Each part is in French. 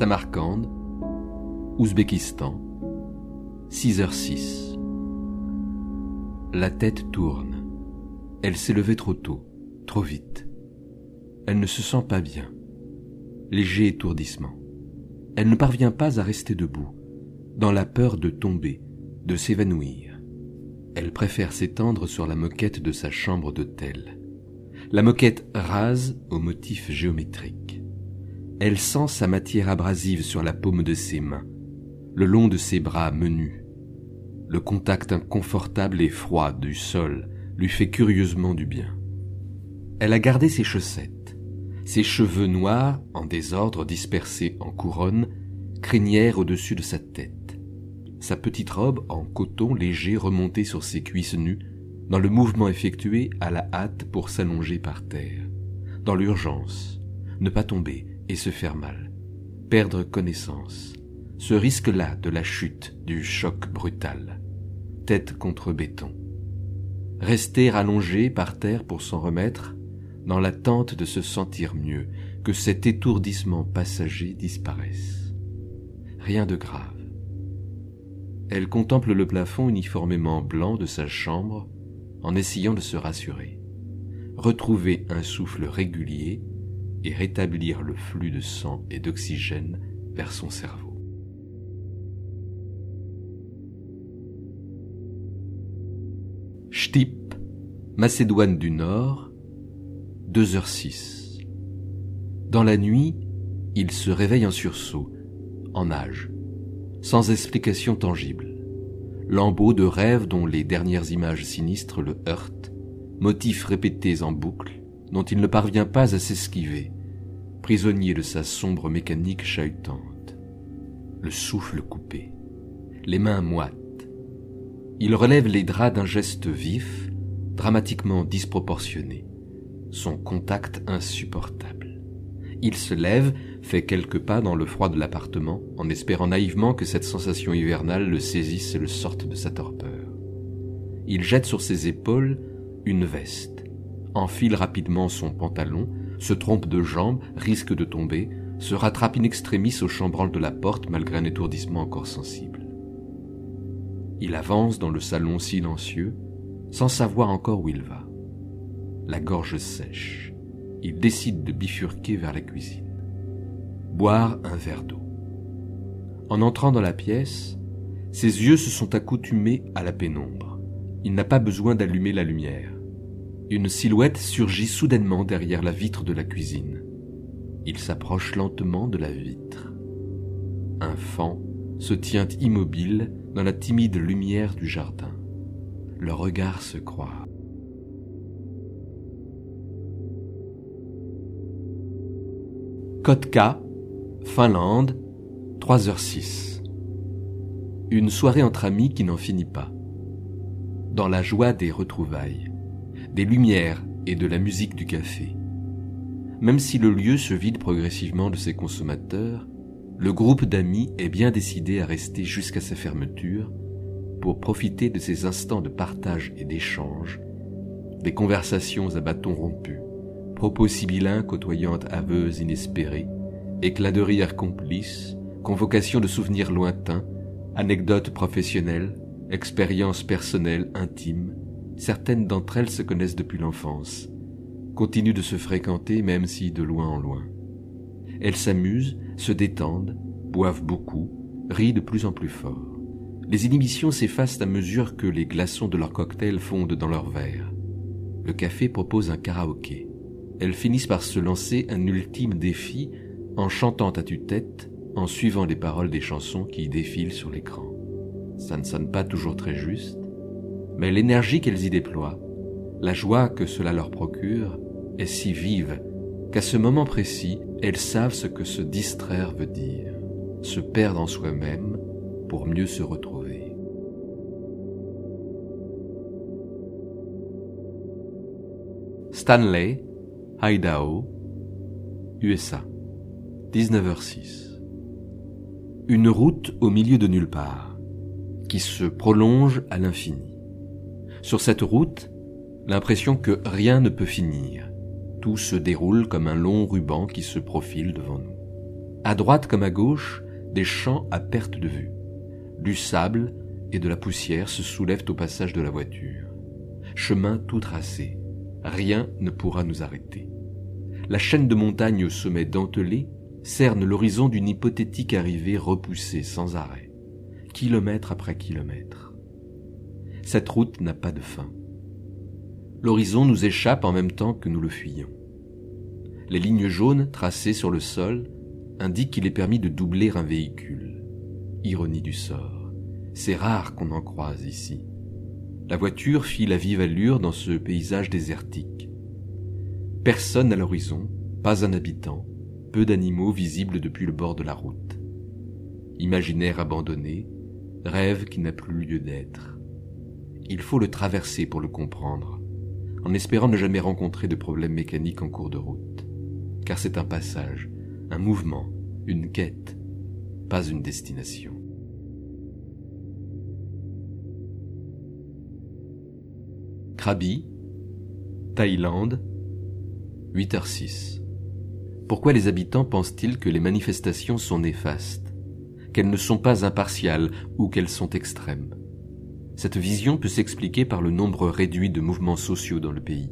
Samarcande, Ouzbékistan, 6h06. La tête tourne. Elle s'est levée trop tôt, trop vite. Elle ne se sent pas bien. Léger étourdissement. Elle ne parvient pas à rester debout, dans la peur de tomber, de s'évanouir. Elle préfère s'étendre sur la moquette de sa chambre d'hôtel. La moquette rase au motif géométrique. Elle sent sa matière abrasive sur la paume de ses mains, le long de ses bras menus. Le contact inconfortable et froid du sol lui fait curieusement du bien. Elle a gardé ses chaussettes, ses cheveux noirs en désordre dispersés en couronne, crinière au-dessus de sa tête. Sa petite robe en coton léger remontée sur ses cuisses nues, dans le mouvement effectué à la hâte pour s'allonger par terre. Dans l'urgence, ne pas tomber, se faire mal, perdre connaissance, ce risque-là de la chute, du choc brutal, tête contre béton. Rester allongé par terre pour s'en remettre, dans l'attente de se sentir mieux, que cet étourdissement passager disparaisse. Rien de grave. Elle contemple le plafond uniformément blanc de sa chambre en essayant de se rassurer. Retrouver un souffle régulier et rétablir le flux de sang et d'oxygène vers son cerveau. Shtip, Macédoine du Nord, 2h06. Dans la nuit, il se réveille en sursaut, en nage, sans explication tangible. Lambeau de rêve dont les dernières images sinistres le heurtent, motifs répétés en boucle, dont il ne parvient pas à s'esquiver, prisonnier de sa sombre mécanique chahutante. Le souffle coupé, les mains moites. Il relève les draps d'un geste vif, dramatiquement disproportionné, son contact insupportable. Il se lève, fait quelques pas dans le froid de l'appartement, en espérant naïvement que cette sensation hivernale le saisisse et le sorte de sa torpeur. Il jette sur ses épaules une veste, enfile rapidement son pantalon, se trompe de jambe, risque de tomber, se rattrape in extremis au chambranle de la porte malgré un étourdissement encore sensible. Il avance dans le salon silencieux, sans savoir encore où il va. La gorge sèche, il décide de bifurquer vers la cuisine. Boire un verre d'eau. En entrant dans la pièce, ses yeux se sont accoutumés à la pénombre. Il n'a pas besoin d'allumer la lumière. Une silhouette surgit soudainement derrière la vitre de la cuisine. Il s'approche lentement de la vitre. Un fan se tient immobile dans la timide lumière du jardin. Le regard se croit. Kotka, Finlande, 3h06. Une soirée entre amis qui n'en finit pas. Dans la joie des retrouvailles des lumières et de la musique du café. Même si le lieu se vide progressivement de ses consommateurs, le groupe d'amis est bien décidé à rester jusqu'à sa fermeture pour profiter de ces instants de partage et d'échange, des conversations à bâtons rompus, propos sibyllins côtoyant aveux inespérés, éclats de rire complices, convocations de souvenirs lointains, anecdotes professionnelles, expériences personnelles intimes, certaines d'entre elles se connaissent depuis l'enfance, continuent de se fréquenter même si de loin en loin. Elles s'amusent, se détendent, boivent beaucoup, rient de plus en plus fort. Les inhibitions s'effacent à mesure que les glaçons de leur cocktail fondent dans leurs verres. Le café propose un karaoké. Elles finissent par se lancer un ultime défi en chantant à tue-tête, en suivant les paroles des chansons qui défilent sur l'écran. Ça ne sonne pas toujours très juste, mais l'énergie qu'elles y déploient, La joie que cela leur procure est si vive qu'à ce moment précis, elles savent ce que se distraire veut dire, se perdre en soi-même pour mieux se retrouver. Stanley, Idaho, USA, 19h06. Une route au milieu de nulle part, qui se prolonge à l'infini. Sur cette route, l'impression que rien ne peut finir. Tout se déroule comme un long ruban qui se profile devant nous. À droite comme à gauche, des champs à perte de vue. Du sable et de la poussière se soulèvent au passage de la voiture. Chemin tout tracé. Rien ne pourra nous arrêter. La chaîne de montagnes au sommet dentelé cerne l'horizon d'une hypothétique arrivée repoussée sans arrêt, kilomètre après kilomètre. Cette route n'a pas de fin l'horizon nous échappe en même temps que nous le fuyons. Les lignes jaunes tracées sur le sol indiquent qu'il est permis de doubler un véhicule. Ironie du sort. C'est rare qu'on en croise ici. La voiture file à vive allure dans ce paysage désertique. Personne à l'horizon, pas un habitant, peu d'animaux visibles depuis le bord de la route. Imaginaire abandonné, rêve qui n'a plus lieu d'être. Il faut le traverser pour le comprendre en espérant ne jamais rencontrer de problèmes mécaniques en cours de route. Car c'est un passage, un mouvement, une quête, pas une destination. Krabi, Thaïlande, 8h06. Pourquoi les habitants pensent-ils que les manifestations sont néfastes, qu'elles ne sont pas impartiales ou qu'elles sont extrêmes? Cette vision peut s'expliquer par le nombre réduit de mouvements sociaux dans le pays,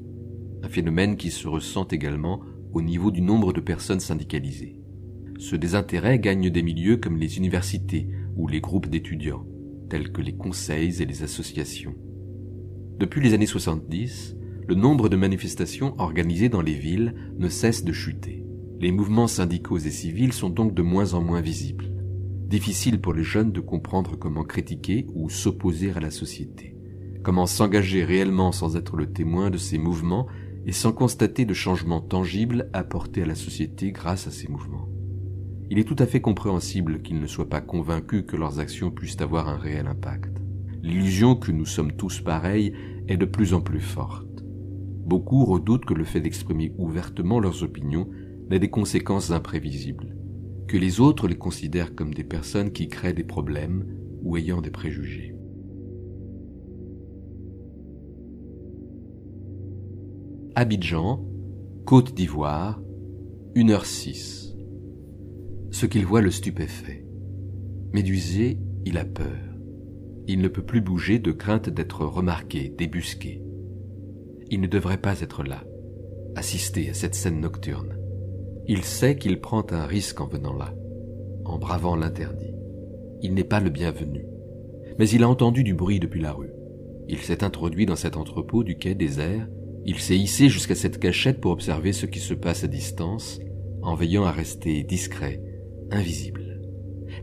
un phénomène qui se ressent également au niveau du nombre de personnes syndicalisées. Ce désintérêt gagne des milieux comme les universités ou les groupes d'étudiants, tels que les conseils et les associations. Depuis les années 70, le nombre de manifestations organisées dans les villes ne cesse de chuter. Les mouvements syndicaux et civils sont donc de moins en moins visibles difficile pour les jeunes de comprendre comment critiquer ou s'opposer à la société, comment s'engager réellement sans être le témoin de ces mouvements et sans constater de changements tangibles apportés à la société grâce à ces mouvements. Il est tout à fait compréhensible qu'ils ne soient pas convaincus que leurs actions puissent avoir un réel impact. L'illusion que nous sommes tous pareils est de plus en plus forte. Beaucoup redoutent que le fait d'exprimer ouvertement leurs opinions n'ait des conséquences imprévisibles que les autres les considèrent comme des personnes qui créent des problèmes ou ayant des préjugés. Abidjan, Côte d'Ivoire, 1h06. Ce qu'il voit le stupéfait. Médusé, il a peur. Il ne peut plus bouger de crainte d'être remarqué, débusqué. Il ne devrait pas être là, assister à cette scène nocturne. Il sait qu'il prend un risque en venant là, en bravant l'interdit. Il n'est pas le bienvenu. Mais il a entendu du bruit depuis la rue. Il s'est introduit dans cet entrepôt du quai désert, il s'est hissé jusqu'à cette cachette pour observer ce qui se passe à distance, en veillant à rester discret, invisible.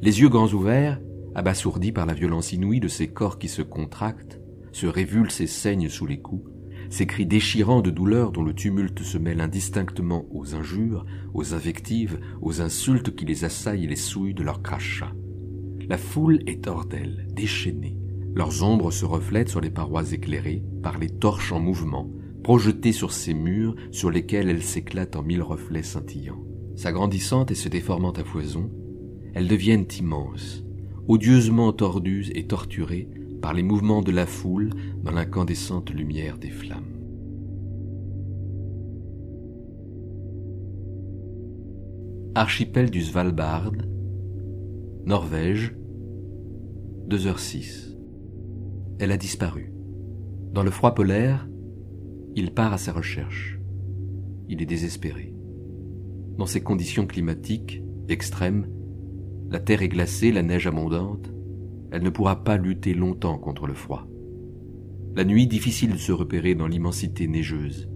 Les yeux grands ouverts, abasourdis par la violence inouïe de ces corps qui se contractent, se révulsent et saignent sous les coups, ces cris déchirants de douleur dont le tumulte se mêle indistinctement aux injures, aux invectives, aux insultes qui les assaillent et les souillent de leurs crachats. La foule est hors d'elle, déchaînée. Leurs ombres se reflètent sur les parois éclairées par les torches en mouvement, projetées sur ces murs sur lesquels elles s'éclatent en mille reflets scintillants. S'agrandissant et se déformant à foison, elles deviennent immenses, odieusement tordues et torturées par les mouvements de la foule dans l'incandescente lumière des flammes. Archipel du Svalbard, Norvège, 2h06. Elle a disparu. Dans le froid polaire, il part à sa recherche. Il est désespéré. Dans ces conditions climatiques extrêmes, la terre est glacée, la neige abondante, elle ne pourra pas lutter longtemps contre le froid. La nuit, difficile de se repérer dans l'immensité neigeuse,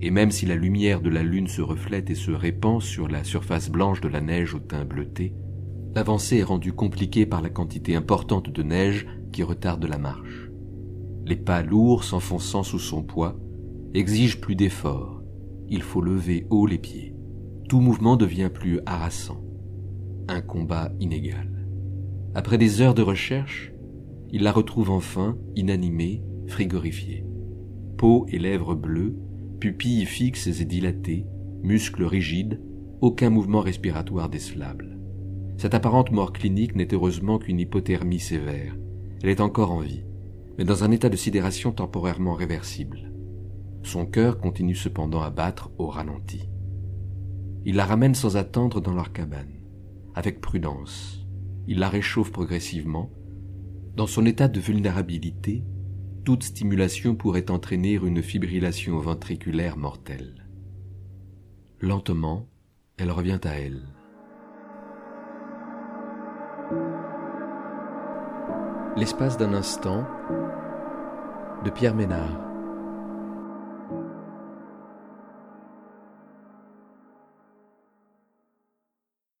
et même si la lumière de la lune se reflète et se répand sur la surface blanche de la neige au teint bleuté, l'avancée est rendue compliquée par la quantité importante de neige qui retarde la marche. Les pas lourds s'enfonçant sous son poids, exige plus d'efforts. Il faut lever haut les pieds. Tout mouvement devient plus harassant. Un combat inégal. Après des heures de recherche, il la retrouve enfin inanimée, frigorifiée. Peau et lèvres bleues, pupilles fixes et dilatées, muscles rigides, aucun mouvement respiratoire décelable. Cette apparente mort clinique n'est heureusement qu'une hypothermie sévère. Elle est encore en vie, mais dans un état de sidération temporairement réversible. Son cœur continue cependant à battre au ralenti. Il la ramène sans attendre dans leur cabane, avec prudence. Il la réchauffe progressivement. Dans son état de vulnérabilité, toute stimulation pourrait entraîner une fibrillation ventriculaire mortelle. Lentement, elle revient à elle. L'espace d'un instant, de Pierre Ménard.